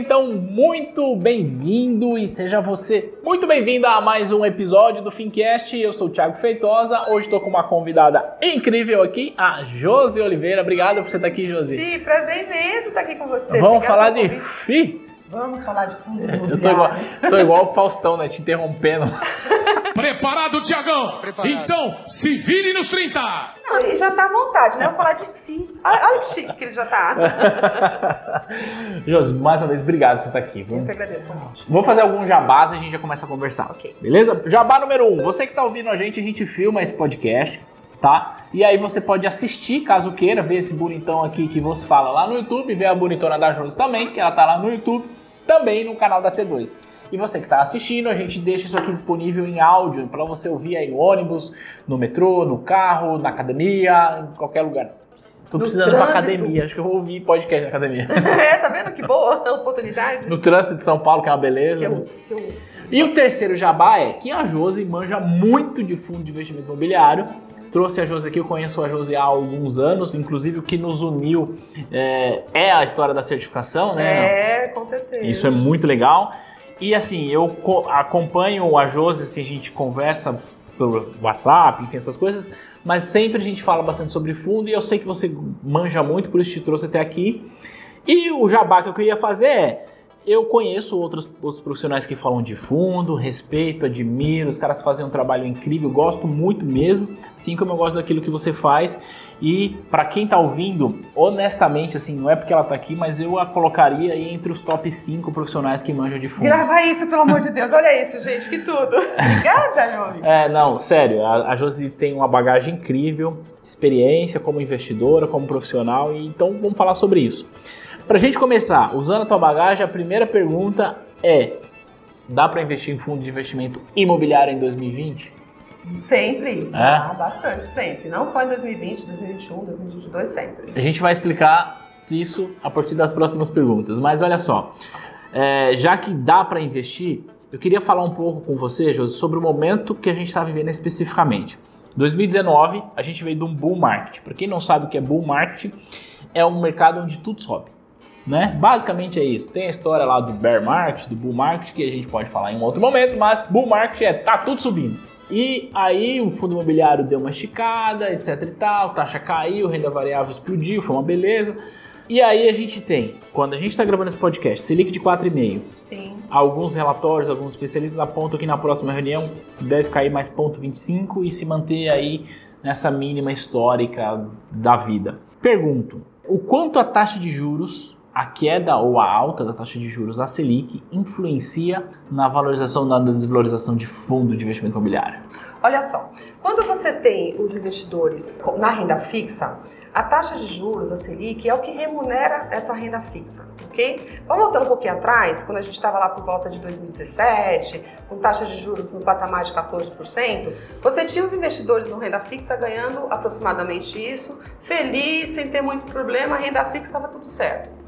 Então muito bem-vindo e seja você muito bem-vindo a mais um episódio do Fincast. Eu sou o Thiago Feitosa. Hoje estou com uma convidada incrível aqui, a Josi Oliveira. Obrigado por você estar aqui, Josi. Sim, prazer imenso estar aqui com você. Vamos Obrigada falar de. FI. Vamos falar de fundos Eu tô igual, imobiliários. tô igual o Faustão, né? Te interrompendo. Preparado, Tiagão? Então, se vire nos 30! Não, ele já tá à vontade, né? Vamos falar de FI. Olha, olha que chique que ele já tá. Josi, mais uma vez, obrigado por você estar aqui. Eu Vamos que agradeço o convite. Vou fazer alguns jabás e a gente já começa a conversar. Ok. Beleza? Jabá número um. Você que tá ouvindo a gente, a gente filma esse podcast, tá? E aí você pode assistir, caso queira, ver esse bonitão aqui que você fala lá no YouTube, ver a bonitona da Josi também, que ela tá lá no YouTube, também no canal da T2. E você que tá assistindo, a gente deixa isso aqui disponível em áudio para você ouvir aí no ônibus, no metrô, no carro, na academia, em qualquer lugar. Tô No precisando ir pra trânsito. academia, acho que eu vou ouvir podcast na academia. É, tá vendo que boa oportunidade? No trânsito de São Paulo, que é uma beleza. Que eu, que eu... E o terceiro jabá é que a Josi manja muito de fundo de investimento imobiliário. Trouxe a Josi aqui, eu conheço a Josi há alguns anos, inclusive o que nos uniu é, é a história da certificação, né? É, com certeza. Isso é muito legal. E assim, eu co- acompanho a Josi, assim, a gente conversa pelo WhatsApp, enfim, essas coisas, mas sempre a gente fala bastante sobre fundo e eu sei que você manja muito, por isso te trouxe até aqui. E o jabá que eu queria fazer é. Eu conheço outros, outros profissionais que falam de fundo, respeito, admiro, os caras fazem um trabalho incrível, gosto muito mesmo, assim como eu gosto daquilo que você faz. E para quem tá ouvindo, honestamente, assim, não é porque ela tá aqui, mas eu a colocaria aí entre os top 5 profissionais que manjam de fundos. Grava isso, pelo amor de Deus. Olha isso, gente, que tudo. Obrigada, meu amigo. É, não, sério, a, a Josi tem uma bagagem incrível, experiência como investidora, como profissional, e então vamos falar sobre isso. Pra gente começar, usando a tua bagagem, a primeira pergunta é: dá pra investir em fundo de investimento imobiliário em 2020? Sempre. É? Ah, bastante, sempre. Não só em 2020, 2021, 2022, sempre. A gente vai explicar isso a partir das próximas perguntas, mas olha só, é, já que dá pra investir, eu queria falar um pouco com você, Josi, sobre o momento que a gente está vivendo especificamente. 2019, a gente veio de um bull market. Para quem não sabe o que é bull market, é um mercado onde tudo sobe. Né? Basicamente é isso. Tem a história lá do bear market, do bull market, que a gente pode falar em um outro momento, mas bull market é tá tudo subindo. E aí o fundo imobiliário deu uma esticada, etc e tal, taxa caiu, renda variável explodiu, foi uma beleza. E aí a gente tem, quando a gente está gravando esse podcast, Selic de 4,5, Sim. Alguns relatórios, alguns especialistas apontam que na próxima reunião deve cair mais ponto 25 e se manter aí nessa mínima histórica da vida. Pergunto, o quanto a taxa de juros, a queda ou a alta da taxa de juros, a Selic, influencia na valorização na desvalorização de fundo de investimento imobiliário? Olha só, quando você tem os investidores na renda fixa, a taxa de juros, a Selic, é o que remunera essa renda fixa, ok? Vamos voltando um pouquinho atrás, quando a gente estava lá por volta de 2017, com taxa de juros no patamar de 14%, você tinha os investidores no renda fixa ganhando aproximadamente isso, feliz, sem ter muito problema, a renda fixa estava tudo certo.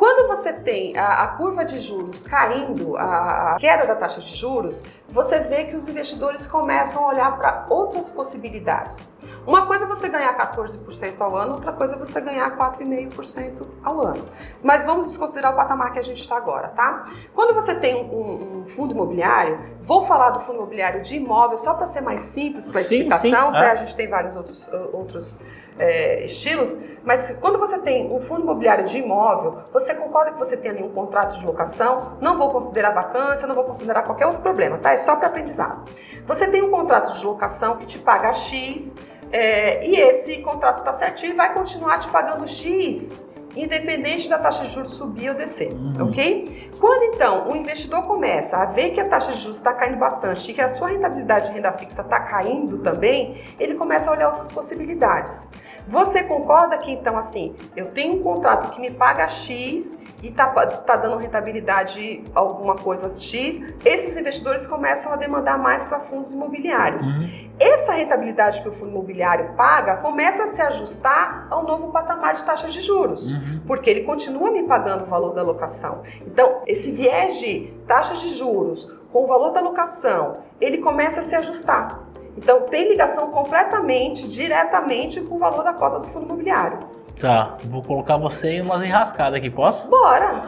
Quando você tem a, a curva de juros caindo, a, a queda da taxa de juros, você vê que os investidores começam a olhar para outras possibilidades. Uma coisa é você ganhar 14% ao ano, outra coisa é você ganhar 4,5% ao ano. Mas vamos desconsiderar o patamar que a gente está agora, tá? Quando você tem um, um fundo imobiliário, vou falar do fundo imobiliário de imóvel só para ser mais simples para a Sim, explicação, sim, tá? é. a gente tem vários outros, outros é, estilos, mas quando você tem um fundo imobiliário de imóvel, você concorda que você tem ali um contrato de locação, não vou considerar vacância, não vou considerar qualquer outro problema, tá? É só para aprendizado. Você tem um contrato de locação que te paga X, é, e esse contrato está certinho e vai continuar te pagando X independente da taxa de juros subir ou descer, uhum. ok? Quando então o investidor começa a ver que a taxa de juros está caindo bastante e que a sua rentabilidade de renda fixa está caindo também, ele começa a olhar outras possibilidades. Você concorda que então assim, eu tenho um contrato que me paga X e tá, tá dando rentabilidade alguma coisa X, esses investidores começam a demandar mais para fundos imobiliários. Uhum. Essa rentabilidade que o fundo imobiliário paga começa a se ajustar ao novo patamar de taxa de juros, uhum. porque ele continua me pagando o valor da locação. Então, esse viés de taxa de juros com o valor da locação, ele começa a se ajustar. Então, tem ligação completamente, diretamente com o valor da cota do fundo imobiliário. Tá, vou colocar você em umas enrascadas aqui, posso? Bora!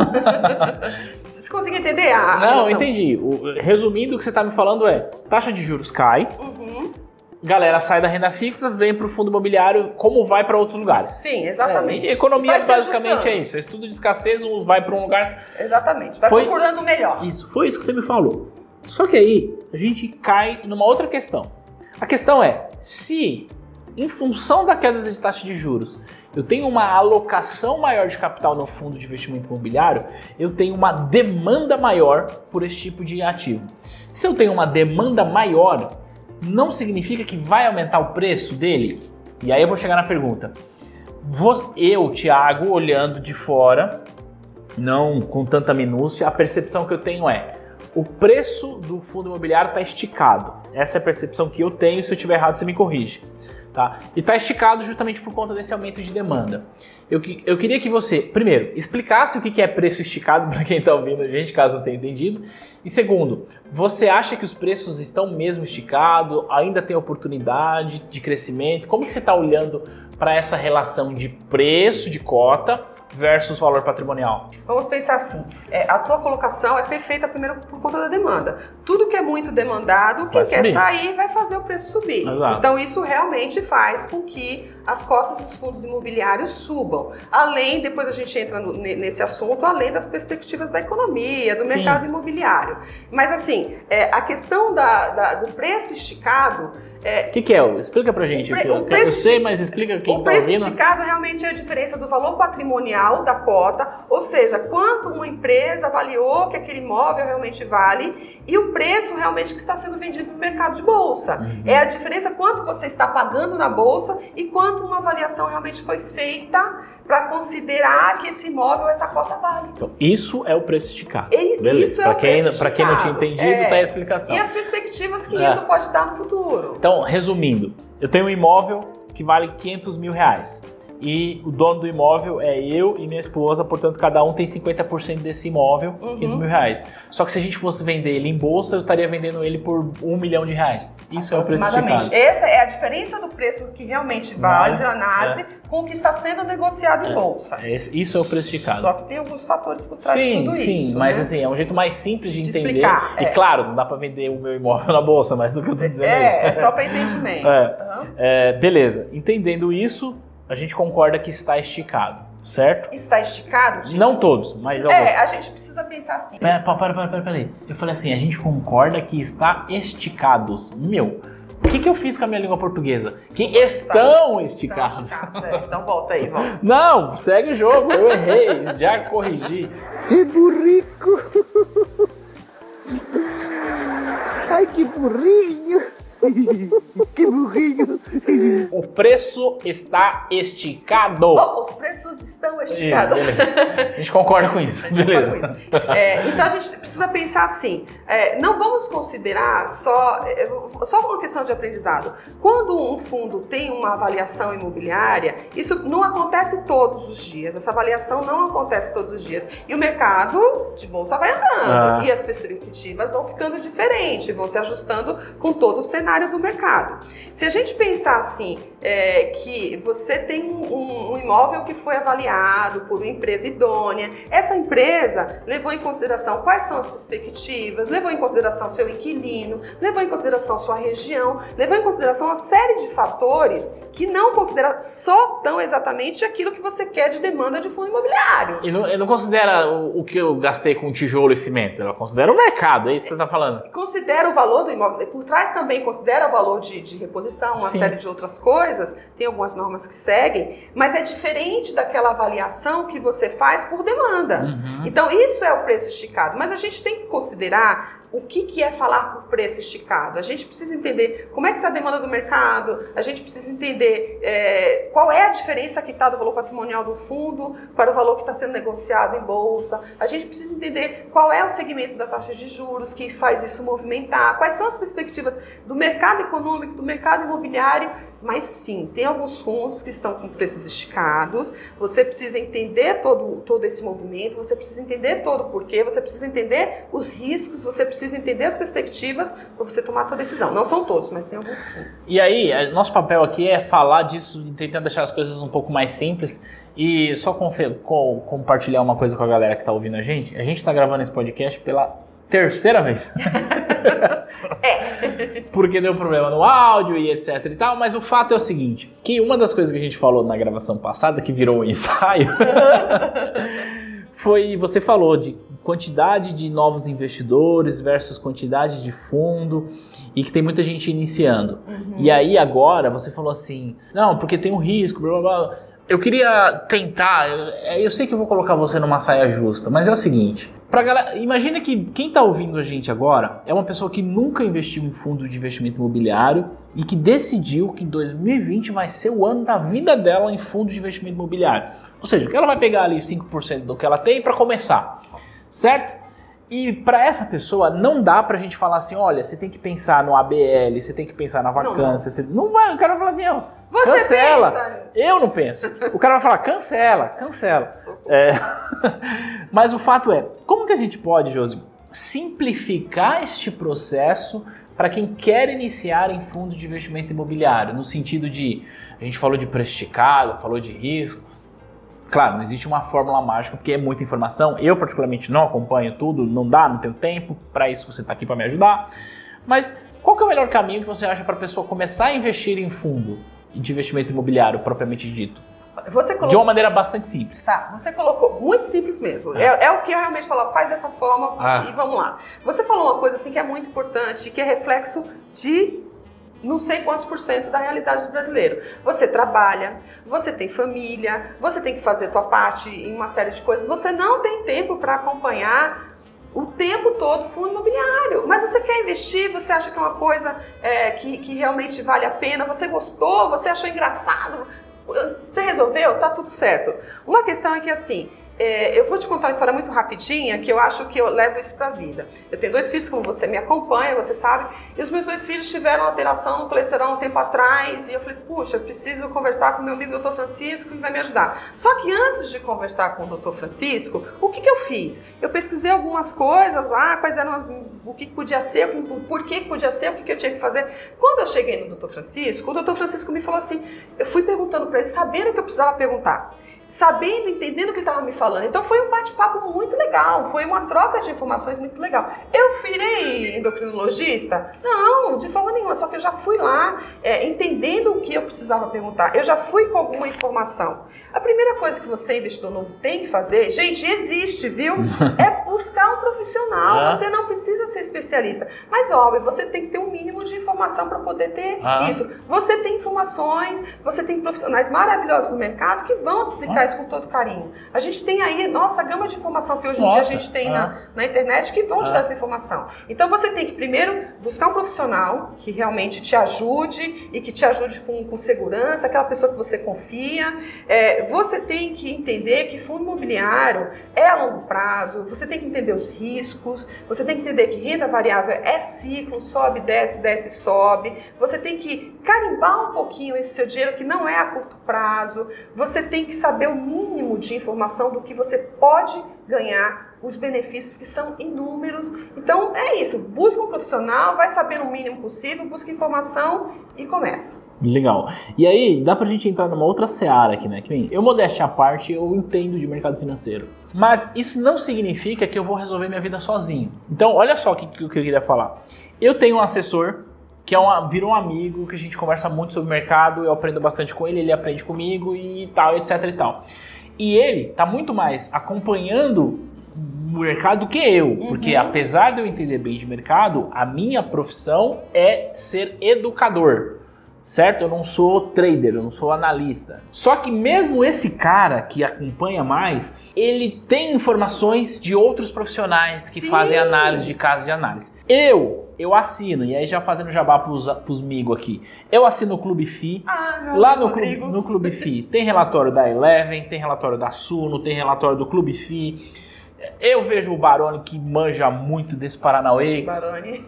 você conseguiu entender a Não, relação? entendi. O, resumindo, o que você está me falando é, taxa de juros cai, uhum. galera sai da renda fixa, vem para o fundo imobiliário, como vai para outros lugares. Sim, exatamente. É, economia basicamente é isso, é estudo de escassez, um vai para um lugar... Exatamente, vai foi, procurando melhor. Isso, foi isso que você me falou. Só que aí, a gente cai numa outra questão. A questão é, se em função da queda de taxa de juros, eu tenho uma alocação maior de capital no fundo de investimento imobiliário, eu tenho uma demanda maior por esse tipo de ativo. Se eu tenho uma demanda maior, não significa que vai aumentar o preço dele? E aí eu vou chegar na pergunta. Eu, Thiago, olhando de fora, não com tanta minúcia, a percepção que eu tenho é o preço do fundo imobiliário está esticado. Essa é a percepção que eu tenho. Se eu estiver errado, você me corrige. Tá? E está esticado justamente por conta desse aumento de demanda. Eu, eu queria que você, primeiro, explicasse o que é preço esticado para quem está ouvindo a gente, caso não tenha entendido. E segundo, você acha que os preços estão mesmo esticados? Ainda tem oportunidade de crescimento? Como que você está olhando para essa relação de preço de cota versus valor patrimonial? Vamos pensar assim: é, a tua colocação é perfeita primeiro por conta da demanda. Tudo que é muito demandado, quem quer sair vai fazer o preço subir. Exato. Então isso realmente faz com que as cotas dos fundos imobiliários subam. Além, depois a gente entra no, nesse assunto, além das perspectivas da economia, do Sim. mercado imobiliário. Mas assim, é, a questão da, da, do preço esticado o é, que, que, é? Explica pra gente. Pre, eu, eu sei, mas explica quem O tá preço esticado realmente é a diferença do valor patrimonial da cota, ou seja, quanto uma empresa avaliou que aquele imóvel realmente vale e o preço realmente que está sendo vendido no mercado de bolsa. Uhum. É a diferença quanto você está pagando na bolsa e quanto uma avaliação realmente foi feita para considerar que esse imóvel, essa cota vale. Então, isso é o preço esticado. E, isso é pra o quem, Para quem não tinha entendido, é. tá aí a explicação. E as perspectivas que é. isso pode dar no futuro. Então, resumindo, eu tenho um imóvel que vale 500 mil reais e o dono do imóvel é eu e minha esposa, portanto cada um tem 50% desse imóvel, uhum. 500 mil reais. Só que se a gente fosse vender ele em bolsa, eu estaria vendendo ele por um milhão de reais. Isso é o preço esticado. Essa é a diferença do preço que realmente vale na análise é. com o que está sendo negociado é. em bolsa. Esse, isso é o preço esticado. Só que tem alguns fatores por trás sim, de tudo sim, isso. Sim, mas né? assim, é um jeito mais simples de, de entender. Explicar, e é. claro, não dá para vender o meu imóvel na bolsa, mas o que eu estou dizendo é, é, é só para entendimento. Uhum. beleza, entendendo isso, a gente concorda que está esticado, certo? Está esticado? Tipo... Não todos, mas alguns. É, a gente precisa pensar assim. Pera, para, para, para, para aí. Eu falei assim, a gente concorda que está esticados. Meu, o que, que eu fiz com a minha língua portuguesa? Que estão tá, esticados. esticados é. Então volta aí, volta. Não, segue o jogo, eu errei, já corrigi. Que burrico! Ai, que burrinho! que burrinho! O preço está esticado. Oh, os preços estão esticados. a gente concorda com isso. Beleza. Com isso. É, então a gente precisa pensar assim: é, não vamos considerar só, é, só uma questão de aprendizado. Quando um fundo tem uma avaliação imobiliária, isso não acontece todos os dias. Essa avaliação não acontece todos os dias. E o mercado de bolsa vai andando. Ah. E as perspectivas vão ficando diferentes, vão se ajustando com todo o cenário do mercado. Se a gente pensar assim, é, que você tem um, um, imóvel que foi avaliado por uma empresa idônea, essa empresa levou em consideração quais são as perspectivas, levou em consideração seu inquilino, levou em consideração sua região, levou em consideração uma série de fatores que não considera só tão exatamente aquilo que você quer de demanda de fundo imobiliário. E não, não considera o, o, que eu gastei com tijolo e cimento, ela considera o mercado, é isso que você está falando. Considera o valor do imóvel, por trás também considera considera valor de, de reposição, uma Sim. série de outras coisas, tem algumas normas que seguem, mas é diferente daquela avaliação que você faz por demanda. Uhum. Então, isso é o preço esticado. Mas a gente tem que considerar o que, que é falar por preço esticado. A gente precisa entender como é que está a demanda do mercado, a gente precisa entender é, qual é a diferença que está do valor patrimonial do fundo para o valor que está sendo negociado em bolsa. A gente precisa entender qual é o segmento da taxa de juros que faz isso movimentar, quais são as perspectivas do mercado econômico, do mercado imobiliário. Mas sim, tem alguns fundos que estão com preços esticados. Você precisa entender todo, todo esse movimento, você precisa entender todo o porquê, você precisa entender os riscos, você precisa entender as perspectivas para você tomar a sua decisão. Não são todos, mas tem alguns que sim. E aí, é, nosso papel aqui é falar disso, tentando deixar as coisas um pouco mais simples. E só confe- co- compartilhar uma coisa com a galera que está ouvindo a gente. A gente está gravando esse podcast pela terceira vez. Porque deu problema no áudio e etc e tal, mas o fato é o seguinte, que uma das coisas que a gente falou na gravação passada, que virou um ensaio, foi, você falou de quantidade de novos investidores versus quantidade de fundo e que tem muita gente iniciando. E aí agora você falou assim, não, porque tem um risco, blá blá blá. Eu queria tentar, eu, eu sei que eu vou colocar você numa saia justa, mas é o seguinte, pra galera, imagina que quem tá ouvindo a gente agora é uma pessoa que nunca investiu em fundo de investimento imobiliário e que decidiu que 2020 vai ser o ano da vida dela em fundo de investimento imobiliário. Ou seja, que ela vai pegar ali 5% do que ela tem para começar, certo? E para essa pessoa não dá pra gente falar assim, olha, você tem que pensar no ABL, você tem que pensar na não. vacância, você não vai, o cara vai falar assim, ó, Você cancela. pensa. Eu não penso. O cara vai falar, cancela, cancela. É. Mas o fato é, como que a gente pode, Josi, simplificar este processo para quem quer iniciar em fundos de investimento imobiliário? No sentido de, a gente falou de preço esticado, falou de risco. Claro, não existe uma fórmula mágica porque é muita informação. Eu, particularmente, não acompanho tudo, não dá, não tenho tempo. Para isso, você está aqui para me ajudar. Mas qual é o melhor caminho que você acha para a pessoa começar a investir em fundo de investimento imobiliário propriamente dito? Você De colocou. uma maneira bastante simples. Tá, você colocou muito simples mesmo. É, é o que eu realmente falo, faz dessa forma Ah. e vamos lá. Você falou uma coisa assim que é muito importante, que é reflexo de não sei quantos por cento da realidade do brasileiro. Você trabalha, você tem família, você tem que fazer tua parte em uma série de coisas. Você não tem tempo para acompanhar o tempo todo fundo imobiliário. Mas você quer investir, você acha que é uma coisa é, que, que realmente vale a pena, você gostou, você achou engraçado, você resolveu, tá tudo certo. Uma questão é que assim, é, eu vou te contar uma história muito rapidinha que eu acho que eu levo isso pra vida. Eu tenho dois filhos, como você me acompanha, você sabe, e os meus dois filhos tiveram alteração no colesterol um tempo atrás, e eu falei, puxa, preciso conversar com meu amigo Dr. Francisco que vai me ajudar. Só que antes de conversar com o Dr. Francisco, o que, que eu fiz? Eu pesquisei algumas coisas, ah, quais eram as, o que podia ser, o por que podia ser, o que, que eu tinha que fazer. Quando eu cheguei no Dr. Francisco, o Dr. Francisco me falou assim, eu fui perguntando para ele, sabendo que eu precisava perguntar sabendo, entendendo o que ele estava me falando. Então foi um bate-papo muito legal, foi uma troca de informações muito legal. Eu virei endocrinologista? Não, de forma nenhuma, só que eu já fui lá é, entendendo o que eu precisava perguntar. Eu já fui com alguma informação. A primeira coisa que você, investidor novo, tem que fazer, gente, existe, viu? É buscar um profissional. Ah. Você não precisa ser especialista. Mas, óbvio, você tem que ter um mínimo de informação para poder ter Ah. isso. Você tem informações, você tem profissionais maravilhosos no mercado que vão te explicar isso com todo carinho. A gente tem aí, nossa, gama de informação que hoje em dia a gente tem ah. na, na internet que vão te Ah. dar essa informação. Então você tem que primeiro buscar um profissional que realmente te ajude e que te ajude com, com segurança, aquela pessoa que você confia. É, você tem que entender que fundo imobiliário é a longo prazo, você tem que entender os riscos, você tem que entender que renda variável é ciclo, sobe, desce, desce, sobe. Você tem que carimbar um pouquinho esse seu dinheiro que não é a curto prazo. Você tem que saber o mínimo de informação do que você pode ganhar, os benefícios que são inúmeros. Então é isso, busca um profissional, vai saber o mínimo possível, busca informação e começa. Legal. E aí, dá pra gente entrar numa outra seara aqui, né? Que eu, modéstia à parte, eu entendo de mercado financeiro. Mas isso não significa que eu vou resolver minha vida sozinho. Então, olha só o que, que eu queria falar. Eu tenho um assessor que é uma, virou um amigo, que a gente conversa muito sobre mercado, eu aprendo bastante com ele, ele aprende comigo e tal, etc e tal. E ele tá muito mais acompanhando mercado do que eu. Porque apesar de eu entender bem de mercado, a minha profissão é ser educador. Certo? Eu não sou trader, eu não sou analista. Só que mesmo esse cara que acompanha mais, ele tem informações de outros profissionais que Sim. fazem análise de casos de análise. Eu, eu assino, e aí já fazendo jabá pros, pros migo aqui, eu assino o Clube FI, Ah, meu Lá no clube, no Clube FI tem relatório da Eleven, tem relatório da Suno, tem relatório do Clube FI. Eu vejo o Baroni que manja muito desse Paranauê. Baroni.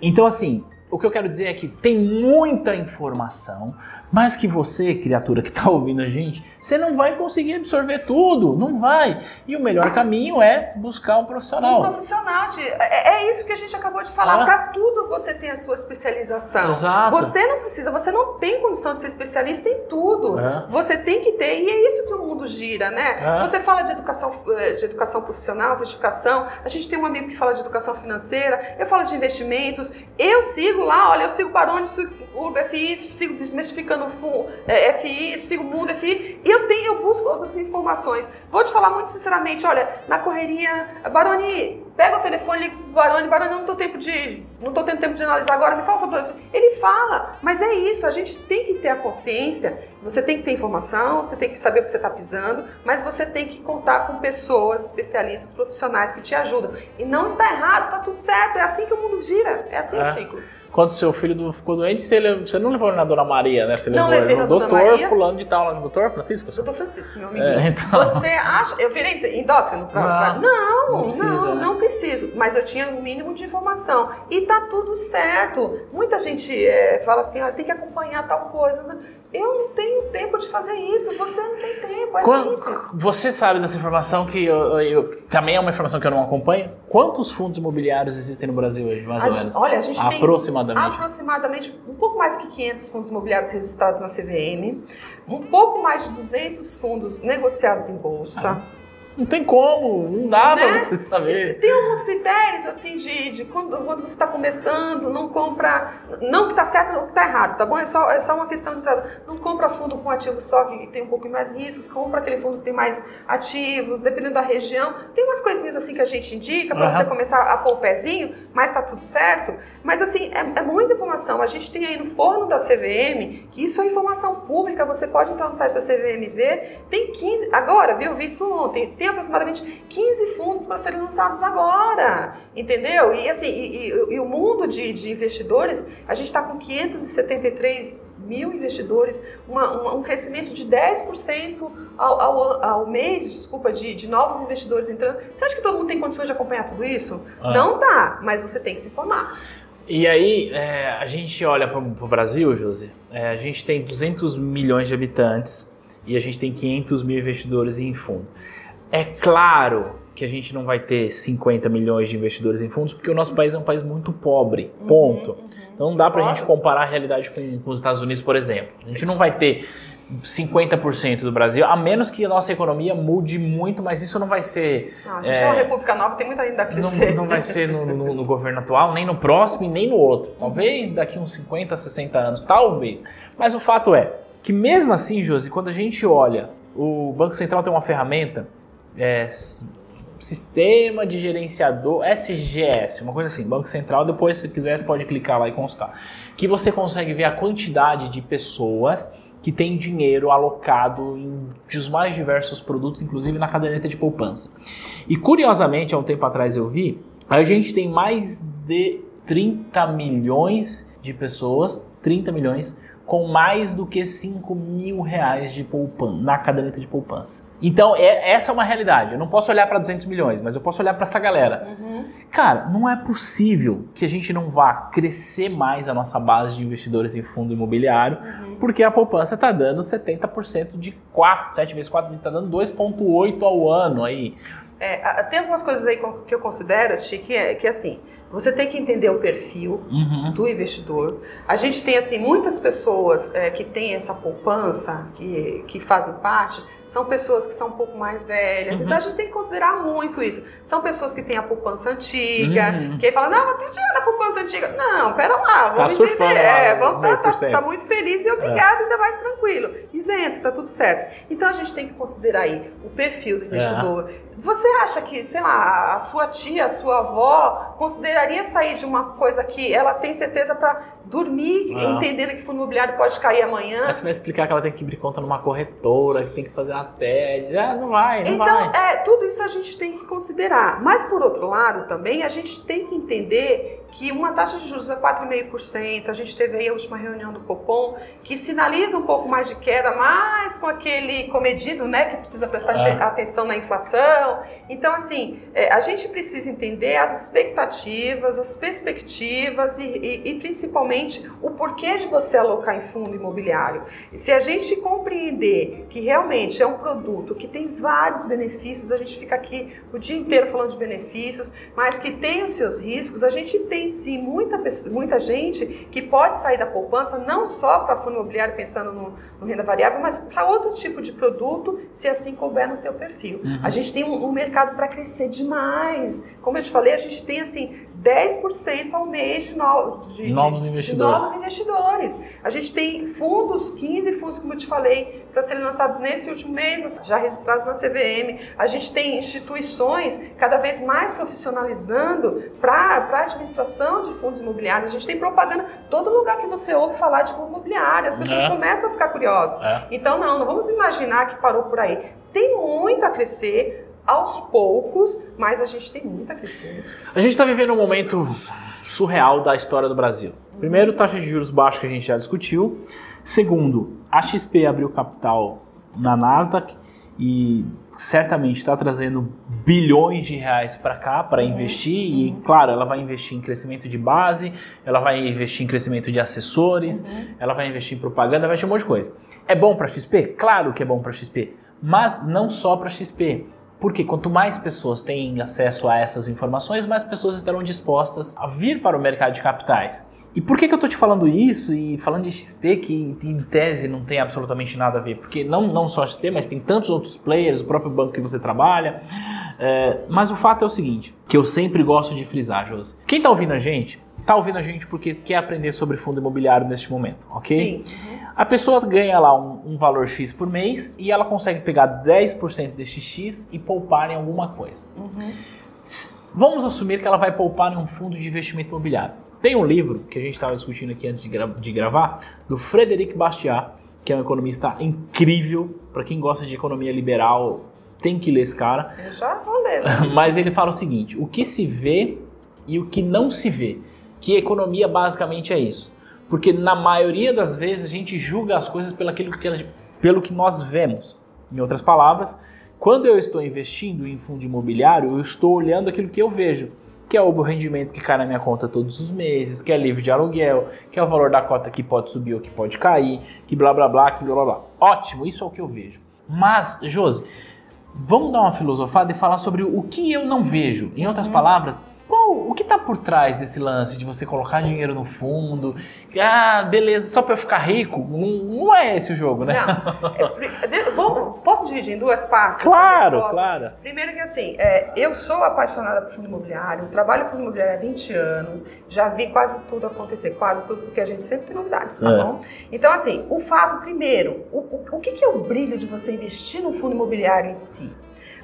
Então, assim, o que eu quero dizer é que tem muita informação, mas que você, criatura que está ouvindo a gente, você não vai conseguir absorver tudo, não vai. E o melhor caminho é buscar um Um profissional. profissional de. É, é isso que a gente acabou de falar. Ah. Para tudo você tem a sua especialização. Exato. Você não precisa, você não tem condição de ser especialista em tudo. É. Você tem que ter, e é isso que o mundo gira, né? É. Você fala de educação, eh, de educação profissional, certificação. A gente tem um amigo que fala de educação financeira, eu falo de investimentos. Eu sigo lá, olha, eu sigo Baroni, sigo o BFI, sigo Desmistificando o Fu- eh, FI, sigo o Mundo FI, e eu tenho, eu busco outras informações. Vou te falar muito sinceramente, olha, na correria, Baroni, pega o telefone, liga pro Baroni, Baroni, eu não tô tempo de. não tô tendo tempo de analisar agora, me fala sobre o Ele fala, mas é isso, a gente tem que ter a consciência, você tem que ter informação, você tem que saber o que você está pisando, mas você tem que contar com pessoas, especialistas, profissionais que te ajudam. E não está errado, tá tudo certo, é assim que o mundo gira, é assim É. o ciclo. Quando seu filho ficou doente, você, não levou ele na Dona Maria, né? Você Não levou levei ele no doutor Maria. fulano de tal, no doutor Francisco? Doutor Francisco, meu amigo. É, então. Você acha. Eu virei endócrino? Pra, pra- Não, não, não não, precisa, não, né? Preciso. Mas eu tinha um mínimo de informação. E tá tudo certo. Muita gente é, fala assim: ah, tem que acompanhar tal coisa. Eu não tenho tempo de fazer isso. Você não tem tempo. É Quan- simples. Você sabe dessa informação que eu, eu- também é uma informação que eu não acompanho? Quantos fundos imobiliários existem no Brasil hoje, mais A ou menos? olha, a gente tem Aproximadamente. aproximadamente um pouco mais que 500 fundos imobiliários registrados na CVM, um pouco mais de 200 fundos negociados em bolsa. Não tem como, não dá Né? pra você saber. Tem alguns critérios, assim, de, de quando, quando você está começando, não compra. Não que está certo, não que está errado, tá bom? É só, é só uma questão de. Não compra fundo com ativo só, que tem um pouco mais riscos, compra aquele fundo que tem mais ativos, dependendo da região. Tem umas coisinhas assim que a gente indica para Aham. você começar a pôr o pezinho, mas tá tudo certo. Mas assim, é, é muita informação. A gente tem aí no forno da CVM, que isso é informação pública, você pode entrar no site da CVM ver. Tem 15. Agora, viu? Eu vi isso ontem. Tem aproximadamente 15 fundos para serem lançados agora. Entendeu? E assim, e, e- e o mundo de, de investidores, a gente está com 573 mil investidores, uma- uma- um crescimento de 10% ao, ao, ao mês, desculpa, de, de novos investidores entrando. Você acha que todo mundo tem condições de acompanhar tudo isso? Ah. Não dá, mas você tem que se informar. E aí, é, a gente olha para o Brasil, Josi, é, a gente tem 200 milhões de habitantes e a gente tem 500 mil investidores em fundo. É claro que a gente não vai ter 50 milhões de investidores em fundos, porque o nosso país é um país muito pobre, ponto. Então não dá pra Claro. gente comparar a realidade com, com os Estados Unidos, por exemplo. A gente não vai ter 50% do Brasil, a menos que a nossa economia mude muito, mas isso não vai ser Ah, a gente É. é uma república nova, tem muito ainda a não, crescer. não vai ser no, no- no governo atual, nem no próximo e nem no outro. Talvez daqui uns 50, 60 anos, talvez. Mas o fato é que mesmo assim, Josi, quando a gente olha, o Banco Central tem uma ferramenta, é, Sistema de Gerenciador, SGS, uma coisa assim, Banco Central, depois se quiser pode clicar lá e constar. Que você consegue ver a quantidade de pessoas que têm dinheiro alocado em os mais diversos produtos, inclusive na caderneta de poupança. E curiosamente, há um tempo atrás eu vi, a gente tem mais de 30 milhões de pessoas, 30 milhões, com mais do que 5 mil reais de poupança, na caderneta de poupança. Então, é, essa é uma realidade. Eu não posso olhar para 200 milhões, mas eu posso olhar para essa galera. Cara, não é possível que a gente não vá crescer mais a nossa base de investidores em fundo imobiliário, porque a poupança está dando 70% de 4, 7 vezes 4, está dando 2,8 ao ano aí. É, tem algumas coisas aí que eu considero, Chique, que é que assim, Você tem que entender o perfil Uhum. do investidor. A gente tem assim muitas pessoas é, que têm essa poupança, que, que fazem parte, são pessoas que são um pouco mais velhas. Uhum. Então a gente tem que considerar muito isso. São pessoas que têm a poupança antiga, Uhum. que aí fala, não, não tem dinheiro na poupança antiga. Não, pera lá, vamos surfando entender. É, vamos tá, tá, 10%. tá muito feliz e obrigado, ainda mais tranquilo. Isento, tá tudo certo. Então a gente tem que considerar aí o perfil do investidor. Você acha que, sei lá, a sua tia, a sua avó consideraria sair de uma coisa que ela tem certeza para dormir, Ah. entendendo que fundo imobiliário pode cair amanhã? Aí você vai explicar que ela tem que abrir conta numa corretora, que tem que fazer TED. Ah, não vai, não Então, vai. é, tudo isso a gente tem que considerar. Mas, por outro lado, também, a gente tem que entender que uma taxa de juros é 4,5%. A gente teve aí a última reunião do Copom, que sinaliza um pouco mais de queda, mas com aquele comedido, né, que precisa prestar ate- atenção na inflação. Então, assim, é, a gente precisa entender as expectativas, as perspectivas e, e- e, principalmente, o porquê de você alocar em fundo imobiliário. Se a gente compreender que realmente é um produto que tem vários benefícios, a gente fica aqui o dia inteiro falando de benefícios, mas que tem os seus riscos, a gente tem sim muita, pessoa- muita gente que pode sair da poupança não só para fundo imobiliário pensando no, no renda variável, mas para outro tipo de produto, se assim couber no teu perfil. A gente tem um, um mercado para crescer demais. Como eu te falei, a gente tem assim 10% ao mês de, no- de- de- Novos de investidores. novos investidores. A gente tem fundos, 15 fundos, como eu te falei, para serem lançados nesse último mês, já registrados na CVM. A gente tem instituições cada vez mais profissionalizando para a administração de fundos imobiliários. A gente tem propaganda, todo lugar que você ouve falar de fundo imobiliário, as pessoas É. começam a ficar curiosas. É. Então, não, não vamos imaginar que parou por aí. Tem muito a crescer. Aos poucos, mas a gente tem muito a crescer. A gente está vivendo um momento surreal da história do Brasil. Primeiro, taxa de juros baixa que a gente já discutiu. Segundo, a XP abriu capital na Nasdaq e certamente está trazendo bilhões de reais para cá para investir e claro, ela vai investir em crescimento de base, ela vai investir em crescimento de assessores, ela vai investir em propaganda, vai investir um monte de coisa. É bom para XP? Claro que é bom para XP, mas não só para XP. Porque quanto mais pessoas têm acesso a essas informações, mais pessoas estarão dispostas a vir para o mercado de capitais. E por que, que eu estou te falando isso e falando de XP que em tese não tem absolutamente nada a ver? Porque não, não só XP, mas tem tantos outros players, o próprio banco que você trabalha. É, mas o fato é o seguinte, que eu sempre gosto de frisar, Josi. Quem está ouvindo a gente, está ouvindo a gente porque quer aprender sobre fundo imobiliário neste momento, ok? Sim. A pessoa ganha lá um, um valor X por mês e ela consegue pegar 10% deste X e poupar em alguma coisa. S- Vamos assumir que ela vai poupar em um fundo de investimento imobiliário. Tem um livro que a gente estava discutindo aqui antes de, gra- de gravar, do Frederic Bastiat, que é um economista incrível. Para quem gosta de economia liberal, tem que ler esse cara. Eu já vou ler. Mas ele fala o seguinte: o que se vê e o que não se vê. Que economia basicamente é isso. Porque na maioria das vezes a gente julga as coisas pelo, aquilo que, pelo que nós vemos. Em outras palavras, quando eu estou investindo em fundo imobiliário, eu estou olhando aquilo que eu vejo. Que é o rendimento que cai na minha conta todos os meses, que é livre de aluguel, que é o valor da cota que pode subir ou que pode cair, que blá blá blá, que blá blá blá. Ótimo, isso é o que eu vejo. Mas, Josi, Vamos dar uma filosofada e falar sobre o que eu não vejo. Em outras palavras, qual, o que está por trás desse lance de você colocar dinheiro no fundo? Ah, beleza, só para eu ficar rico? Não, não é esse o jogo, né? Não. É, vamos- posso dividir em duas partes? Claro, claro. Primeiro que assim, é, eu sou apaixonada por fundo imobiliário, trabalho com fundo imobiliário há 20 anos, já vi quase tudo acontecer, quase tudo, porque a gente sempre tem novidades, tá É. bom? Então assim, o fato, primeiro, o, o, o que, que é o brilho de você investir no fundo imobiliário em si?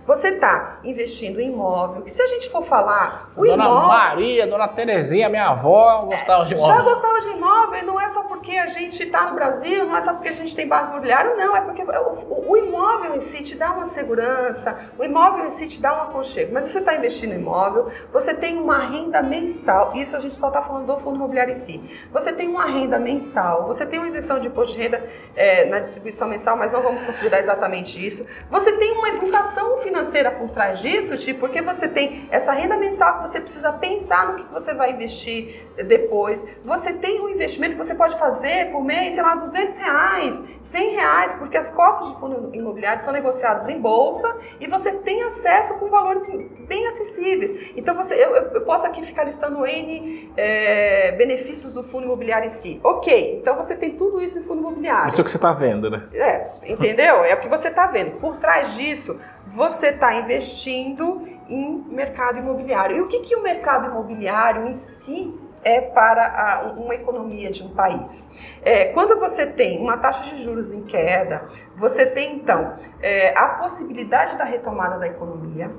Você está investindo em imóvel, que se a gente for falar, o Dona imóvel... Maria, Dona Terezinha, minha avó, gostava de Já imóvel. gostava de imóvel, e não é só porque a gente está no Brasil, não é só porque a gente tem base imobiliária, não, é porque o, o- o imóvel em si te dá uma segurança, o imóvel em si te dá um aconchego. Mas você está investindo em imóvel, você tem uma renda mensal, isso a gente só está falando do fundo imobiliário em si. Você tem uma renda mensal, você tem uma isenção de imposto de renda é, na distribuição mensal, mas não vamos considerar exatamente isso. Você tem uma educação financeira financeira por trás disso, tipo, porque você tem essa renda mensal que você precisa pensar no que você vai investir depois. Você tem um investimento que você pode fazer por mês, sei lá, 200 reais, 100 reais, porque as cotas de fundo imobiliário são negociadas em bolsa e você tem acesso com valores bem acessíveis. Então, você, eu, eu posso aqui ficar listando N é, benefícios do fundo imobiliário em si. Ok, então você tem tudo isso em fundo imobiliário. Isso é o que você está vendo, né? É, entendeu? É o que você está vendo. Por trás disso, você está investindo em mercado imobiliário. E o que, que o mercado imobiliário em si é para a, uma economia de um país. É, quando você tem uma taxa de juros em queda, você tem então é, a possibilidade da retomada da economia.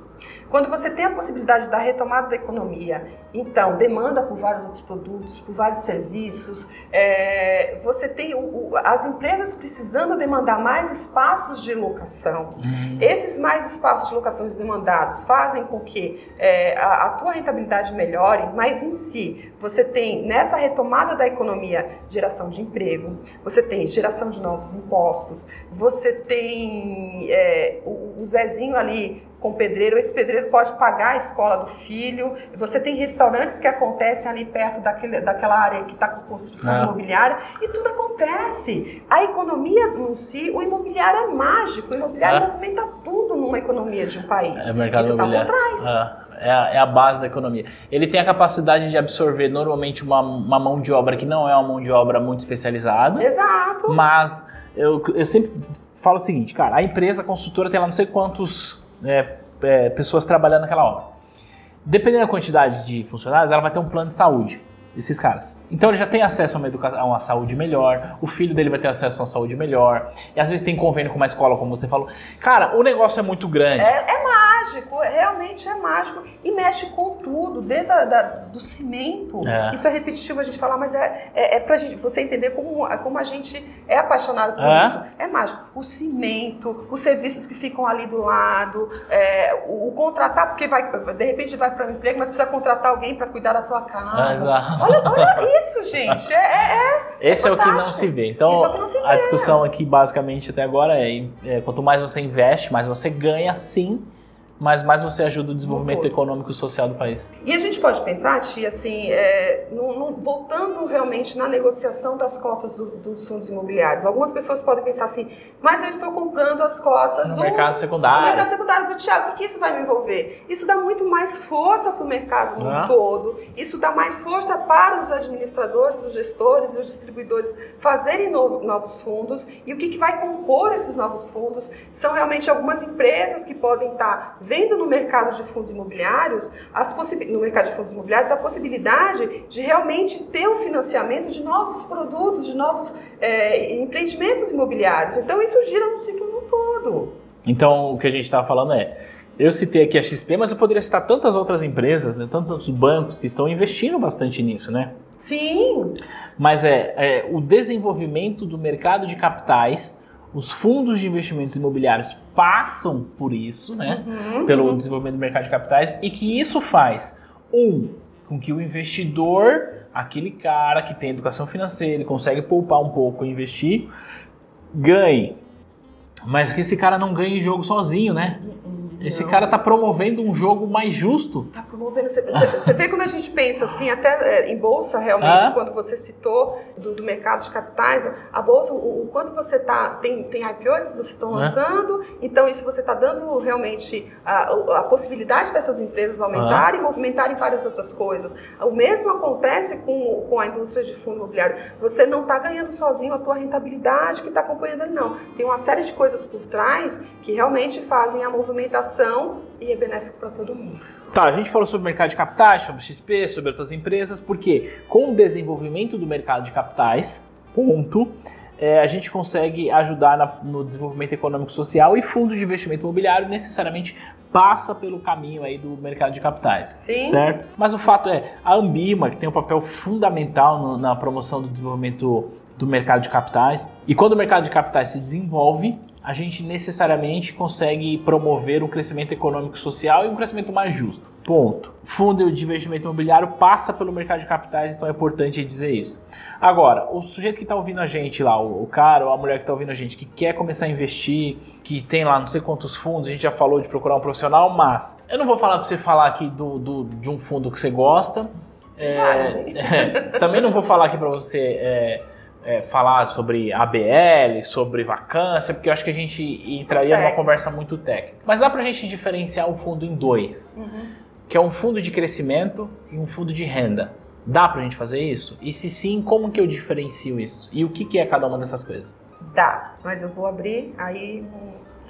Quando você tem a possibilidade da retomada da economia, então demanda por vários outros produtos, por vários serviços, é, você tem o, o, as empresas precisando demandar mais espaços de locação. Uhum. Esses mais espaços de locação demandados fazem com que é, a, a tua rentabilidade melhore, mas em si você tem nessa retomada da economia geração de emprego, você tem geração de novos impostos, você tem é, o, o Zezinho ali com pedreiro, esse pedreiro pode pagar a escola do filho. Você tem restaurantes que acontecem ali perto daquele, daquela área que está com construção é. imobiliária e tudo acontece. A economia em si, o imobiliário é mágico, o imobiliário é. movimenta tudo numa economia de um país. É mercado Isso está por trás. É. É a, é a, base da economia. Ele tem a capacidade de absorver normalmente uma, uma, mão de obra que não é uma mão de obra muito especializada. Exato. Mas eu, eu sempre falo o seguinte, cara, a empresa a consultora tem lá não sei quantos é, é, pessoas trabalhando naquela obra. Dependendo da quantidade de funcionários, ela vai ter um plano de saúde, esses caras. Então ele já tem acesso a uma, a uma saúde melhor, o filho dele vai ter acesso a uma saúde melhor, e às vezes tem convênio com uma escola, como você falou. Cara, o negócio é muito grande. É, é mágico, realmente é mágico. E mexe com tudo, desde a, da, do cimento. É. Isso é repetitivo a gente falar, mas é, é, é pra gente, você entender como, como a gente é apaixonado por é. isso. É mágico. O cimento, os serviços que ficam ali do lado, é, o, o, contratar, porque vai, de repente vai para um emprego, mas precisa contratar alguém para cuidar da tua casa. Exato. Olha, olha isso, gente. É, é, é Esse é, o que não se vê. Então, a discussão aqui, basicamente, até agora é, é quanto mais você investe, mais você ganha, sim mas mais você ajuda o desenvolvimento econômico e social do país. E a gente pode pensar, Tia, assim, é, no, no, voltando realmente na negociação das cotas do, dos fundos imobiliários. Algumas pessoas podem pensar assim, mas eu estou comprando as cotas no do mercado secundário. No mercado secundário do Tiago. O que isso vai me envolver? Isso dá muito mais força para o mercado no ah. todo. Isso dá mais força para os administradores, os gestores e os distribuidores fazerem novo, novos fundos. E o que, que vai compor esses novos fundos são realmente algumas empresas que podem estar vendo no mercado de fundos imobiliários, no mercado de fundos imobiliários, a possibilidade de realmente ter o financiamento de novos produtos, de novos é, empreendimentos imobiliários. Então isso gira no ciclo no todo. Então o que a gente estava falando é, eu citei aqui a XP, mas eu poderia citar tantas outras empresas, né, tantos outros bancos que estão investindo bastante nisso, né? Sim. Mas é, é o desenvolvimento do mercado de capitais os fundos de investimentos imobiliários passam por isso, né? Uhum, pelo uhum. desenvolvimento do mercado de capitais e que isso faz um com que o investidor, aquele cara que tem educação financeira, ele consegue poupar um pouco e investir, ganhe. Mas que esse cara não ganhe jogo sozinho, né? Esse não. cara tá promovendo um jogo mais justo. Tá promovendo. Você vê quando a gente pensa assim, até é, em bolsa, realmente, ah. quando você citou do, do, mercado de capitais, a bolsa, o, o quanto você tá. Tem, tem IPOs que vocês estão lançando, ah. então isso você está dando realmente a, a, possibilidade dessas empresas aumentarem ah. movimentarem várias outras coisas. O mesmo acontece com, com a indústria de fundo imobiliário. Você não está ganhando sozinho a tua rentabilidade que está acompanhando não. Tem uma série de coisas por trás que realmente fazem a movimentação e é benéfico para todo mundo. Tá, a gente falou sobre o mercado de capitais, sobre XP, sobre outras empresas, porque com o desenvolvimento do mercado de capitais, ponto, é, a gente consegue ajudar na, no desenvolvimento econômico social e fundo de investimento imobiliário necessariamente passa pelo caminho aí do mercado de capitais, Sim. certo? Mas o fato é, a Ambima, que tem um papel fundamental no, na promoção do desenvolvimento do mercado de capitais, e quando o mercado de capitais se desenvolve, a gente necessariamente consegue promover um crescimento econômico social e um crescimento mais justo. Ponto. Fundo de investimento imobiliário passa pelo mercado de capitais, então é importante dizer isso. Agora, o sujeito que está ouvindo a gente lá, o cara ou a mulher que está ouvindo a gente, que quer começar a investir, que tem lá não sei quantos fundos, a gente já falou de procurar um profissional, mas eu não vou falar para você falar aqui do, do, de um fundo que você gosta. É, é, também não vou falar aqui para você é, é, falar sobre ABL, sobre vacância, porque eu acho que a gente entraria numa conversa muito técnica. Mas dá para a gente diferenciar o fundo em dois, uhum. que é um fundo de crescimento e um fundo de renda. Dá pra gente fazer isso? E se sim, como que eu diferencio isso? E o que, que é cada uma dessas coisas? Dá, mas eu vou abrir aí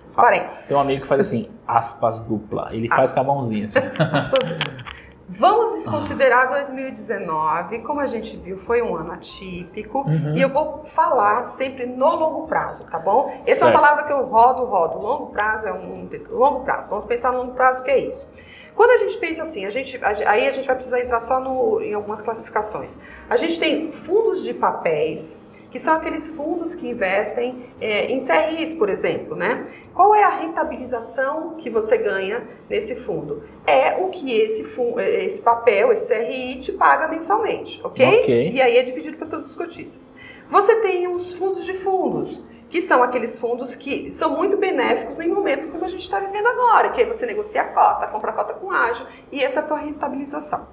os parênteses. Tem um amigo que faz assim, aspas dupla. Ele aspas. faz com a mãozinha assim. aspas duplas. Vamos desconsiderar 2019, como a gente viu, foi um ano atípico, uhum. e eu vou falar sempre no longo prazo, tá bom? Essa certo. é uma palavra que eu rodo, rodo. Longo prazo é um longo prazo. Vamos pensar no longo prazo, que é isso? Quando a gente pensa assim, a gente, aí a gente vai precisar entrar só no, em algumas classificações. A gente tem fundos de papéis, que são aqueles fundos que investem é, em CRIs, por exemplo, né? Qual é a rentabilização que você ganha nesse fundo? É o que esse, fundo, é, esse papel, esse CRI, te paga mensalmente, ok? okay. E aí é dividido para todos os cotistas. Você tem os fundos de fundos que são aqueles fundos que são muito benéficos em momentos como a gente está vivendo agora, que aí você negocia a cota, compra a cota com ágio e essa é a tua rentabilização.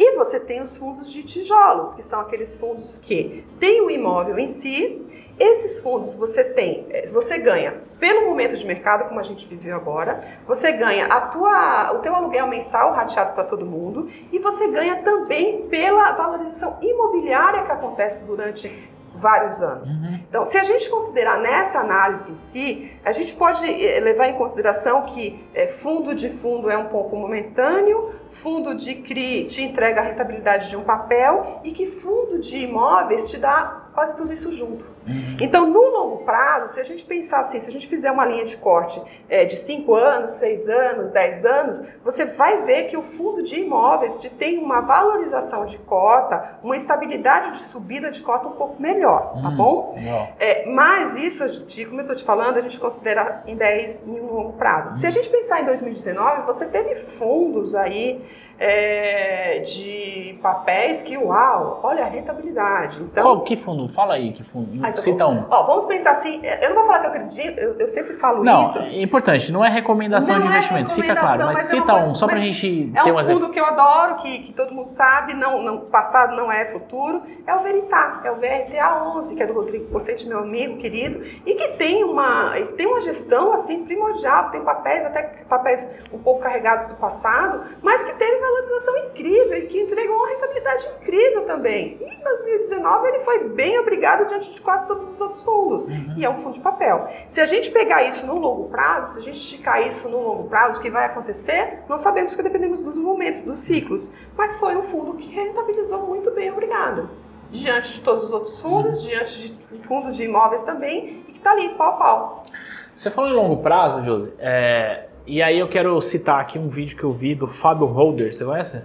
E você tem os fundos de tijolos, que são aqueles fundos que têm o imóvel em si. Esses fundos você tem, eh, você ganha pelo momento de mercado, como a gente viveu agora, você ganha a tua, o teu aluguel mensal rateado para todo mundo e você ganha também pela valorização imobiliária que acontece durante vários anos. Uhum. Então, se a gente considerar nessa análise em si, a gente pode eh, levar em consideração que é, fundo de fundo é um pouco momentâneo, fundo de CRI te entrega a rentabilidade de um papel e que fundo de imóveis te dá quase tudo isso junto. Uhum. Então, no longo prazo, se a gente pensar assim, se a gente fizer uma linha de corte é, de 5 anos, 6 anos, 10 anos, você vai ver que o fundo de imóveis te tem uma valorização de cota, uma estabilidade de subida de cota um pouco melhor, tá uhum. bom? É, mas isso, como eu estou te falando, a gente considera em 10 em um longo prazo. Uhum. Se a gente pensar em 2019, você teve fundos aí é, de papéis que, uau, olha a rentabilidade. Então, Qual, que fundo? Fala aí, que fundo. Ah, Cita um. Ó, vamos pensar assim, eu não vou falar que eu acredito, eu, eu sempre falo não, isso. é importante, não é recomendação não de investimento, é fica claro, mas, mas cita um, só pra gente é ter um um fundo que eu adoro, que, que todo mundo sabe, não, não, passado não é futuro, é o Veritá, é o VRTA11, que é do Rodrigo Pocete, meu amigo querido, e que tem uma, tem uma gestão assim primordial, tem papéis, até papéis um pouco carregados do passado, mas que teve valorização incrível e que entregou uma rentabilidade incrível também. E em 2019 ele foi bem obrigado diante de quase todos os outros fundos. Uhum. E é um fundo de papel. Se a gente pegar isso no longo prazo, se a gente esticar isso no longo prazo, o que vai acontecer? Não sabemos que dependemos dos momentos, dos ciclos. Mas foi um fundo que rentabilizou muito bem, obrigado. Diante de todos os outros fundos, uhum. diante de fundos de imóveis também, e que está ali, pau a pau. Você falou em longo prazo, Josi, é, e aí eu quero citar aqui um vídeo que eu vi do Fábio Holder, você conhece?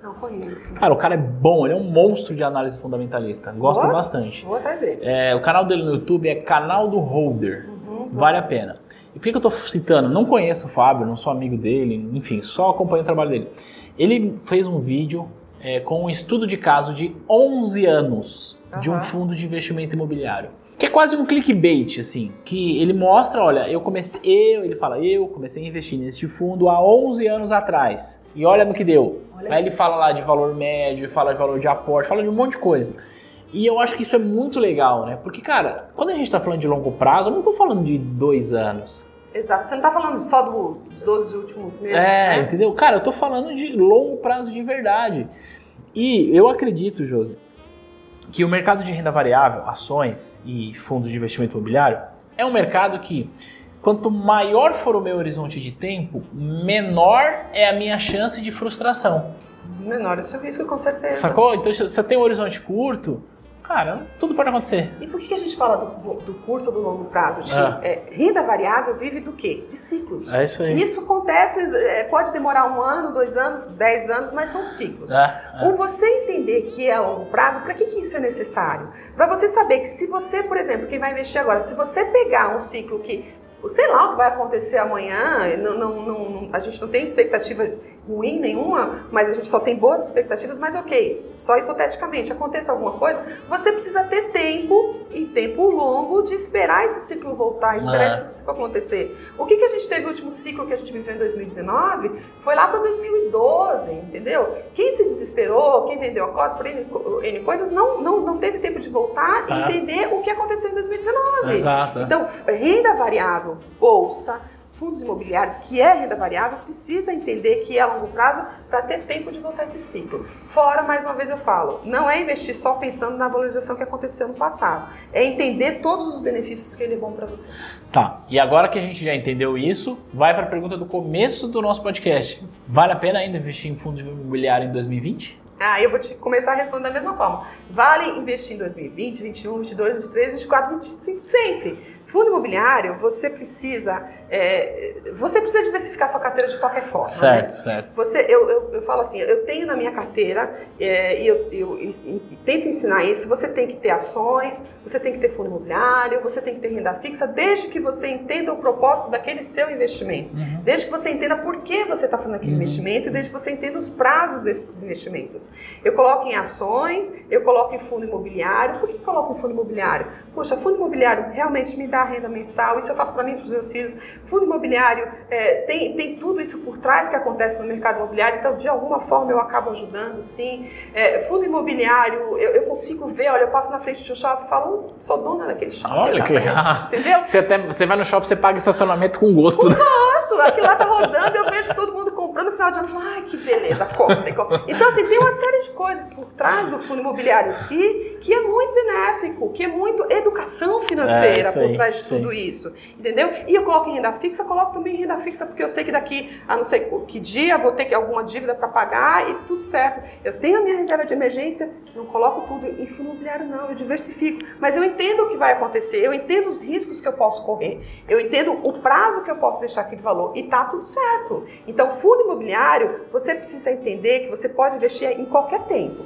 Não conheço. Cara, o cara é bom, ele é um monstro de análise fundamentalista. Gosto Boa. bastante. Vou dele. É, o canal dele no YouTube é Canal do Holder. Uhum, vale a pena. E por que, que eu estou citando? Não conheço o Fábio, não sou amigo dele, enfim, só acompanho o trabalho dele. Ele fez um vídeo é, com um estudo de caso de 11 anos uhum. de um fundo de investimento imobiliário. Que é quase um clickbait, assim, que ele mostra, olha, eu comecei, eu, ele fala, eu comecei a investir nesse fundo há 11 anos atrás. E olha no que deu. Olha Aí ele fala lá de valor médio, fala de valor de aporte, fala de um monte de coisa. E eu acho que isso é muito legal, né? Porque, cara, quando a gente tá falando de longo prazo, eu não tô falando de dois anos. Exato, você não tá falando só do, dos 12 últimos meses, é, né? entendeu? Cara, eu tô falando de longo prazo de verdade. E eu acredito, Josi, que o mercado de renda variável, ações e fundos de investimento imobiliário, é um mercado que, quanto maior for o meu horizonte de tempo, menor é a minha chance de frustração. Menor é o seu risco, com certeza. Sacou? Então, se você tem um horizonte curto, Cara, tudo pode acontecer. E por que a gente fala do, do curto ou do longo prazo, Ti? É. É, renda variável vive do quê? De ciclos. É isso aí. Isso acontece, é, pode demorar um ano, dois anos, dez anos, mas são ciclos. É, é. você entender que é a longo prazo, para que, que isso é necessário? Para você saber que se você, por exemplo, quem vai investir agora, se você pegar um ciclo que sei lá o que vai acontecer amanhã, não, não, não, a gente não tem expectativa ruim nenhuma, mas a gente só tem boas expectativas, mas ok, só hipoteticamente, aconteça alguma coisa, você precisa ter tempo e tempo longo de esperar esse ciclo voltar, esperar É. esse ciclo acontecer. O que, que a gente teve o último ciclo que a gente viveu em 2019 foi lá para 2012, entendeu? Quem se desesperou, quem vendeu a cota por N, N coisas, não, não, não teve tempo de voltar e É. entender o que aconteceu em 2019. Exato. Então, f- renda variável, bolsa, fundos imobiliários, que é renda variável, precisa entender que é a longo prazo para ter tempo de voltar esse ciclo. Fora, mais uma vez eu falo, não é investir só pensando na valorização que aconteceu no passado. É entender todos os benefícios que ele é bom para você. Tá, e agora que a gente já entendeu isso, vai para a pergunta do começo do nosso podcast. Vale a pena ainda investir em fundos imobiliários em 2020? Ah, eu vou te começar a responder da mesma forma. Vale investir em 2020, 21, 22, 23, 24, 25, sempre. Fundo imobiliário, você precisa, é, você precisa diversificar sua carteira de qualquer forma. né? Certo, certo. Você, eu, eu, eu falo assim, eu tenho na minha carteira é, e eu, eu e- e tento ensinar isso. Você tem que ter ações, você tem que ter fundo imobiliário, você tem que ter renda fixa, desde que você entenda o propósito daquele seu investimento, desde que você entenda por que você está fazendo aquele investimento e desde que você entenda os prazos desses investimentos. Eu coloco em ações, eu coloco em fundo imobiliário. Por que coloco em fundo imobiliário? Poxa, fundo imobiliário realmente me dá renda mensal, isso eu faço para mim e para os meus filhos. Fundo imobiliário é, tem, tem tudo isso por trás que acontece no mercado imobiliário, então de alguma forma eu acabo ajudando, sim. É, fundo imobiliário, eu, eu consigo ver, olha, eu passo na frente de um shopping e falo, "Hum, sou dona daquele shopping. Olha tá que vendo?" legal. Entendeu? Você, até, você vai no shopping, você paga estacionamento com gosto. né? gosto, aquilo lá tá rodando, eu vejo todo mundo comprando no final de ano falo, ai, que beleza, compre. Então, assim, tem uma série de coisas por trás do fundo imobiliário em si que é muito benéfico, que é muito educação É, financeira aí, por trás de tudo isso, entendeu? E eu coloco em renda fixa, coloco também em renda fixa porque eu sei que daqui a não sei que dia vou ter que alguma dívida para pagar e tudo certo. Eu tenho a minha reserva de emergência, não coloco tudo em fundo imobiliário não, eu diversifico, mas eu entendo o que vai acontecer, eu entendo os riscos que eu posso correr, eu entendo o prazo que eu posso deixar aquele valor e tá tudo certo. Então, fundo imobiliário, você precisa entender que você pode investir em qualquer tempo.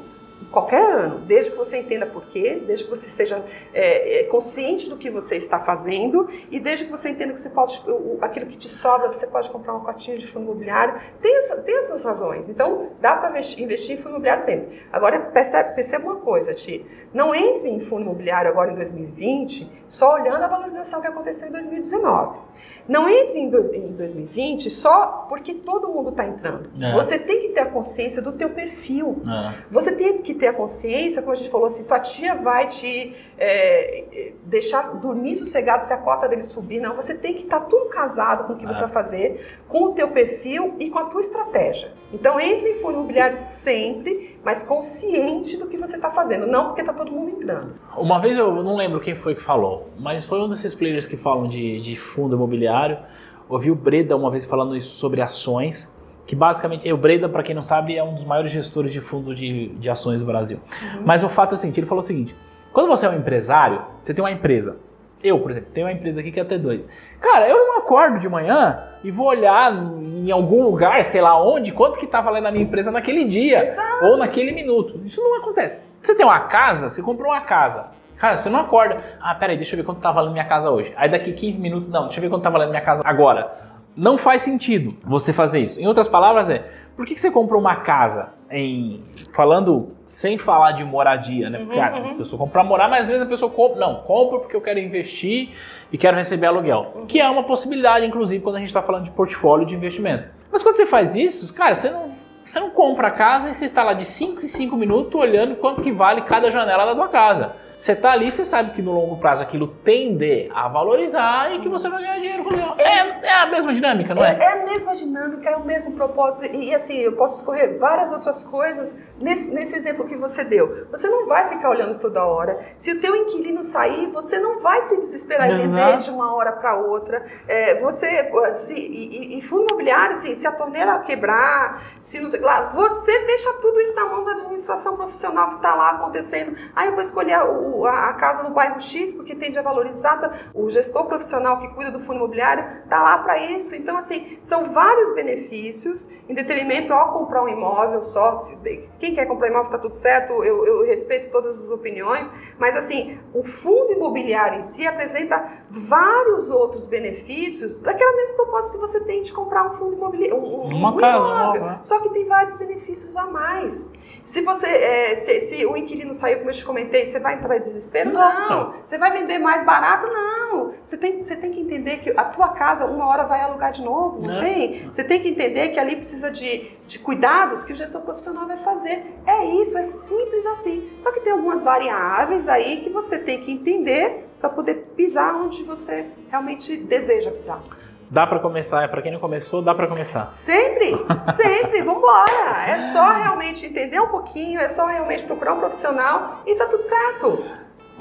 Qualquer ano, desde que você entenda por quê, desde que você seja é, é, consciente do que você está fazendo e desde que você entenda que você pode, aquilo que te sobra, você pode comprar uma cotinha de fundo imobiliário. Tem, tem as suas razões. Então, dá para investir em fundo imobiliário sempre. Agora, perceba uma coisa, Ti. Não entre em fundo imobiliário agora em 2020 só olhando a valorização que aconteceu em 2019. Não entre em do- em 2020 só porque todo mundo está entrando. É. Você tem que ter a consciência do teu perfil. Ah, Você tem que ter a consciência, como a gente falou assim, tua tia vai te é, é, deixar dormir sossegado se a cota dele subir. Não, você tem que estar tudo casado com o que você Ah. vai fazer, com o teu perfil e com a tua estratégia. Então entre em fundo imobiliário sempre, mas consciente do que você está fazendo, não porque está todo mundo entrando. Uma vez eu não lembro quem foi que falou, mas foi um desses players que falam de, de fundo imobiliário. Ouvi o Breda uma vez falando isso sobre ações, que basicamente, o Breda, para quem não sabe, é um dos maiores gestores de fundo de, de ações do Brasil. Mas o fato é o seguinte, ele falou o seguinte, quando você é um empresário, você tem uma empresa. Eu, por exemplo, tenho uma empresa aqui que é a T2. Cara, eu não acordo de manhã e vou olhar em algum lugar, sei lá onde, quanto que tá valendo a minha empresa naquele dia Exato. ou naquele minuto. Isso não acontece. Você tem uma casa, você comprou uma casa. Cara, você não acorda. Ah, peraí, deixa eu ver quanto tá valendo minha casa hoje. Aí daqui 15 minutos, não, deixa eu ver quanto tá valendo minha casa agora. Não faz sentido você fazer isso. Em outras palavras, é por que, que você comprou uma casa em. Falando sem falar de moradia, né? Porque ah, a pessoa compra pra morar, mas às vezes a pessoa compra. Não, compra porque eu quero investir e quero receber aluguel. Que é uma possibilidade, inclusive, quando a gente está falando de portfólio de investimento. Mas quando você faz isso, cara, você não, você não compra a casa e você está lá de 5 em 5 minutos olhando quanto que vale cada janela da tua casa. Você tá ali, você sabe que no longo prazo aquilo tende a valorizar e que você vai ganhar dinheiro com o legal. É, é a mesma dinâmica, não É, é? é a mesma dinâmica, é o mesmo propósito. E, e, assim, eu posso escorrer várias outras coisas nesse, nesse exemplo que você deu. Você não vai ficar olhando toda hora. Se o teu inquilino sair, você não vai se desesperar e vender Exato. de uma hora para outra. É, você, se, e, e- fundo imobiliário, assim, se a torneira quebrar, se não sei lá, você deixa tudo isso na mão da administração profissional que está lá acontecendo. Ah, eu vou escolher o, o- a, a casa no bairro X porque tende a valorizar. O gestor profissional que cuida do fundo imobiliário está lá para isso. Então, assim, são vários benefícios em detrimento ao comprar um imóvel só. Quem quer comprar imóvel está tudo certo, eu, eu respeito todas as opiniões, mas assim, o fundo imobiliário em si apresenta vários outros benefícios daquela mesma proposta que você tem de comprar um fundo imobiliário, um, um- Uma um casa imóvel. né? Só que tem vários benefícios a mais. Se você, é, se, se o inquilino saiu, como eu te comentei, você vai entrar em desespero? Não. Não. Você vai vender mais barato? Não. Você tem, você tem que entender que a tua casa uma hora vai alugar de novo, não Né? tem? Você tem que entender que ali precisa de, de cuidados que o gestor profissional vai fazer. É isso, é simples assim. Só que tem algumas variáveis aí que você tem que entender para poder pisar onde você realmente deseja pisar. Dá pra começar, é pra quem não começou, dá pra começar. Sempre, sempre, vambora. É só realmente entender um pouquinho, é só realmente procurar um profissional e tá tudo certo.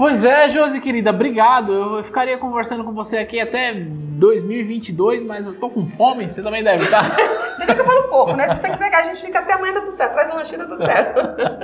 Pois é, Josi querida, obrigado. Eu ficaria conversando com você aqui até 2022, mas eu tô com fome, você também deve tá? estar. Você vê que eu falo pouco, né? Se você quiser que a gente fique até amanhã, tá tudo certo. Traz um lanchinho, tá tudo certo.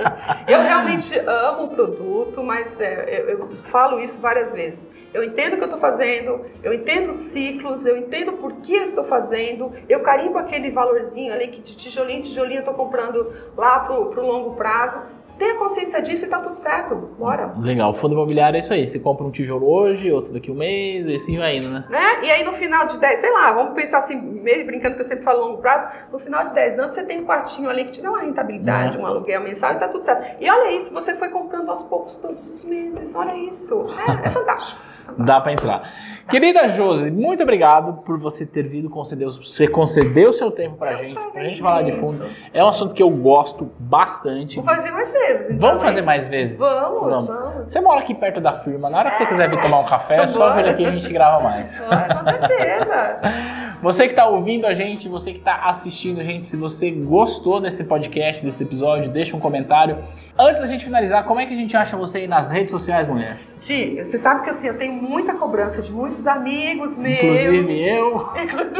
Eu realmente amo o produto, mas é, eu, eu falo isso várias vezes. Eu entendo o que eu estou fazendo, eu entendo os ciclos, eu entendo por que eu estou fazendo, eu carimbo aquele valorzinho ali que de tijolinho em tijolinho eu estou comprando lá pro, pro longo prazo. Tenha consciência disso e tá tudo certo. Bora. Legal, o fundo imobiliário é isso aí. Você compra um tijolo hoje, outro daqui um mês, e assim vai indo, né? né? E aí no final de 10, sei lá, vamos pensar assim, meio brincando que eu sempre falo longo prazo, no final de 10 anos você tem um quartinho ali que te dá uma rentabilidade, Uhum. um aluguel mensal e tá tudo certo. E olha isso, você foi comprando aos poucos todos os meses, olha isso. É, é fantástico. Dá pra entrar. Querida Josi, muito obrigado por você ter vindo conceder, você concedeu o seu tempo pra gente, pra gente falar de fundo. É um assunto que eu gosto bastante. Vou fazer mais vezes. então, Vamos fazer mais vezes? Vamos, vamos. Você mora aqui perto da firma, na hora que você quiser vir tomar um café, é só vir aqui e a gente grava mais. Com certeza. Você que está ouvindo a gente, você que está assistindo a gente, se você gostou desse podcast, desse episódio, deixa um comentário. Antes da gente finalizar, como é que a gente acha você aí nas redes sociais, mulher? Ti, você sabe que assim, eu tenho muita cobrança de muitos amigos meus. Inclusive eu.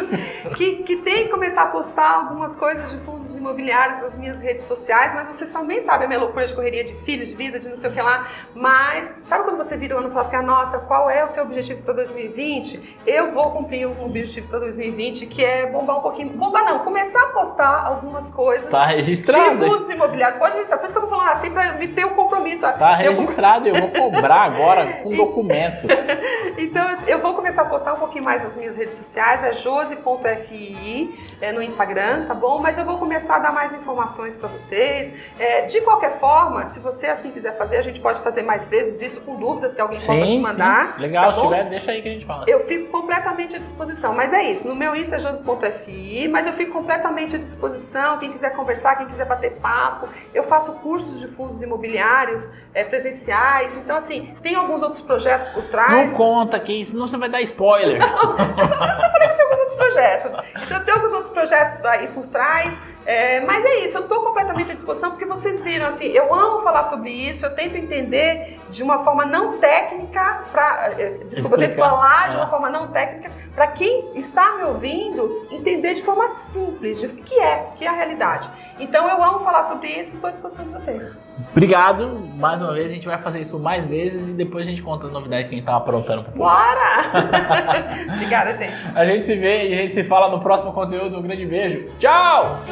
que, que tem que começar a postar algumas coisas de fundos imobiliários nas minhas redes sociais, mas vocês também sabem a minha loucura de correria de filhos, de vida, de não sei o que lá. Mas sabe quando você vira o ano e fala assim, anota qual é o seu objetivo para 2020? Eu vou cumprir um objetivo para 2020 que é bombar um pouquinho. Bombar não, começar a postar algumas coisas. Tá registrado. De fundos imobiliários. Pode registrar. Por isso que eu tô falando assim, para me ter o compromisso. Tá Eu- registrado e eu vou cobrar agora com documento. Então eu vou começar a postar um pouquinho mais nas minhas redes sociais, é jose.fii é, no Instagram, tá bom? Mas eu vou começar a dar mais informações para vocês. É, de qualquer forma, se você assim quiser fazer, a gente pode fazer mais vezes isso com dúvidas que alguém possa te Sim, mandar. sim. Legal, tá se bom? tiver, deixa aí que a gente fala. Eu fico completamente à disposição. Mas é isso, no meu Insta é jose.fi, mas eu fico completamente à disposição. Quem quiser conversar, quem quiser bater papo. Eu faço cursos de fundos imobiliários é, presenciais. Então, assim, tem alguns outros projetos por trás. Não conta que senão você vai dar spoiler. Eu só, eu só falei que tem alguns outros projetos. Então tem alguns outros projetos aí por trás. É, mas é isso, eu estou completamente à disposição porque vocês viram assim, eu amo falar sobre isso, eu tento entender de uma forma não técnica para. Desculpa, eu tento falar de É. uma forma não técnica para quem está me ouvindo entender de forma simples, de que é, que é a realidade. Então eu amo falar sobre isso e estou à disposição de vocês. Obrigado. Mais uma vez, a gente vai fazer isso mais vezes e depois a gente conta as novidades que a gente tá aprontando pro. Bora! Obrigada, gente. A gente se vê e a gente se fala no próximo conteúdo. Um grande beijo. Tchau!